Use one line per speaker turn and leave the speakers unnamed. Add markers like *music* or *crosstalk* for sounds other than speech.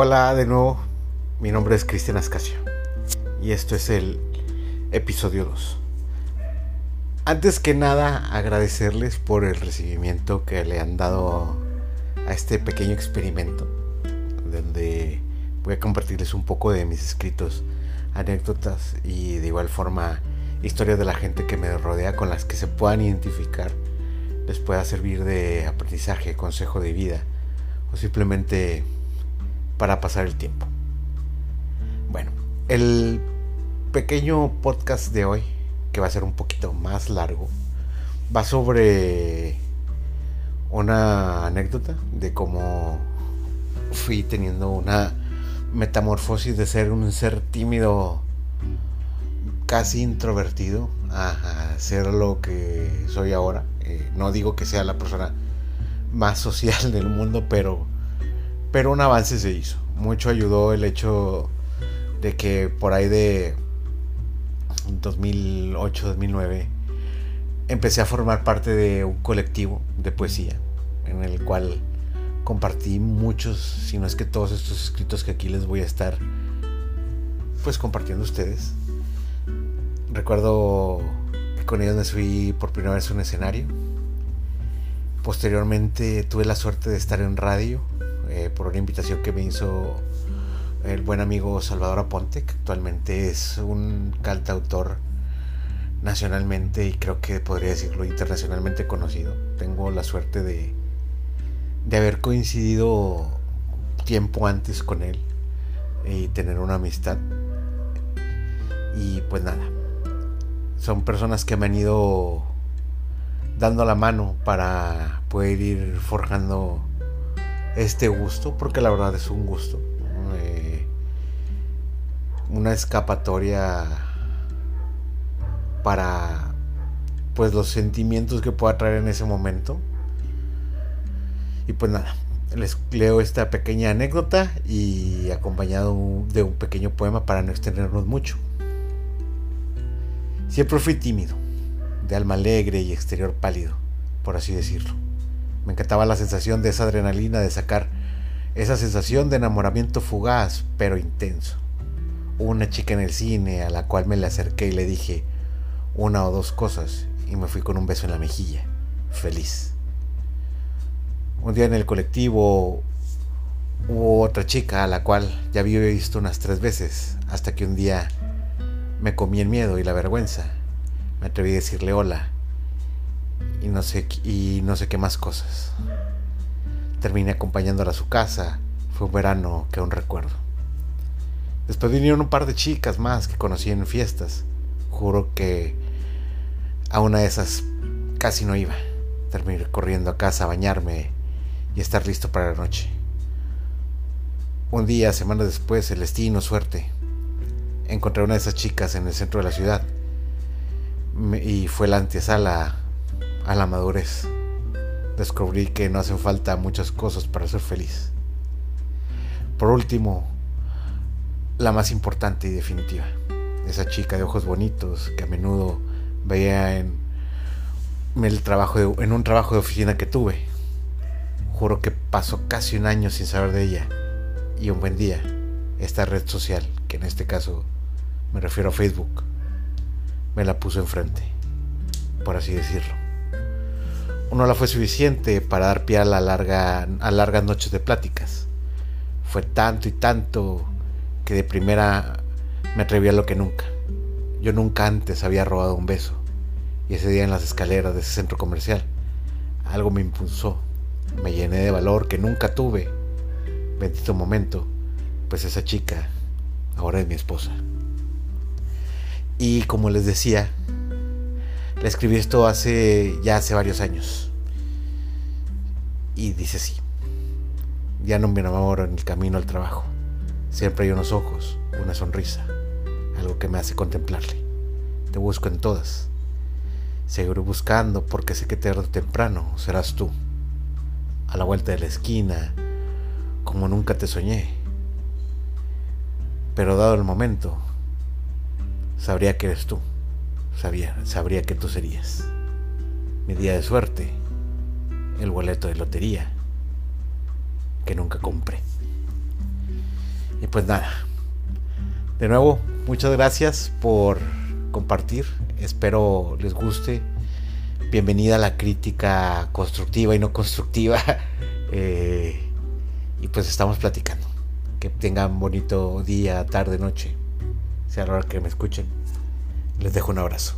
Hola de nuevo, mi nombre es Cristian Ascasio y esto es el episodio 2. Antes que nada agradecerles por el recibimiento que le han dado a este pequeño experimento donde voy a compartirles un poco de mis escritos, anécdotas y de igual forma historias de la gente que me rodea con las que se puedan identificar les pueda servir de aprendizaje, consejo de vida o simplemente para pasar el tiempo. Bueno, el pequeño podcast de hoy, que va a ser un poquito más largo, va sobre una anécdota de cómo fui teniendo una metamorfosis de ser un ser tímido, casi introvertido, a, ser lo que soy ahora. Eh, no digo que sea la persona más social del mundo, pero pero un avance se hizo. Mucho ayudó el hecho de que por ahí de 2008-2009 empecé a formar parte de un colectivo de poesía en el cual compartí muchos, si no es que todos estos escritos que aquí les voy a estar pues compartiendo ustedes. Recuerdo que con ellos me subí por primera vez a un escenario. Posteriormente tuve la suerte de estar en radio por una invitación que me hizo el buen amigo Salvador Aponte, que actualmente es un cantautor nacionalmente y creo que podría decirlo internacionalmente conocido. Tengo la suerte de, de haber coincidido tiempo antes con él y tener una amistad. Y pues nada, son personas que me han ido dando la mano para poder ir forjando este gusto, porque la verdad es un gusto. Eh, una escapatoria para pues los sentimientos que pueda traer en ese momento. Y pues nada, les leo esta pequeña anécdota y acompañado de un pequeño poema para no extendernos mucho. Siempre fui tímido, de alma alegre y exterior pálido, por así decirlo. Me encantaba la sensación de esa adrenalina de sacar esa sensación de enamoramiento fugaz pero intenso. una chica en el cine a la cual me le acerqué y le dije una o dos cosas y me fui con un beso en la mejilla, feliz. Un día en el colectivo hubo otra chica a la cual ya había visto unas tres veces, hasta que un día me comí el miedo y la vergüenza. Me atreví a decirle hola y no sé, y no sé qué más cosas. Terminé acompañándola a su casa. Fue un verano que aún recuerdo. Después vinieron un par de chicas más que conocí en fiestas. Juro que a una de esas casi no iba. Terminé corriendo a casa a bañarme y estar listo para la noche. Un día, semanas después, el destino, suerte. Encontré a una de esas chicas en el centro de la ciudad. Y fue la antesala a la madurez. Descubrí que no hacen falta muchas cosas para ser feliz. Por último, la más importante y definitiva, esa chica de ojos bonitos que a menudo veía en, el trabajo en un trabajo de oficina que tuve. Juro que pasó casi un año sin saber de ella y un buen día esta red social, que en este caso me refiero a Facebook, me la puso enfrente, por así decirlo no la fue suficiente para dar pie a, la larga, a largas noches de pláticas. Fue tanto y tanto que de primera me atreví a lo que nunca. Yo nunca antes había robado un beso. Y ese día en las escaleras de ese centro comercial, algo me impulsó. Me llené de valor que nunca tuve. Bendito momento, pues esa chica ahora es mi esposa. Y como les decía, le escribí esto hace ya hace varios años. Y dice así. Ya no me enamoro en el camino al trabajo. Siempre hay unos ojos, una sonrisa, algo que me hace contemplarle. Te busco en todas. Seguro buscando porque sé que tarde o temprano serás tú. A la vuelta de la esquina, como nunca te soñé. Pero dado el momento, sabría que eres tú sabía, sabría que tú serías. Mi día de suerte, el boleto de lotería que nunca compré. pues nada. De nuevo, muchas gracias por compartir. Espero les guste. Bienvenida a la crítica constructiva y no constructiva. *laughs* Eh, y pues estamos platicando. Que tengan bonito día, tarde, noche. Sea la hora que me escuchen. Les dejo un abrazo.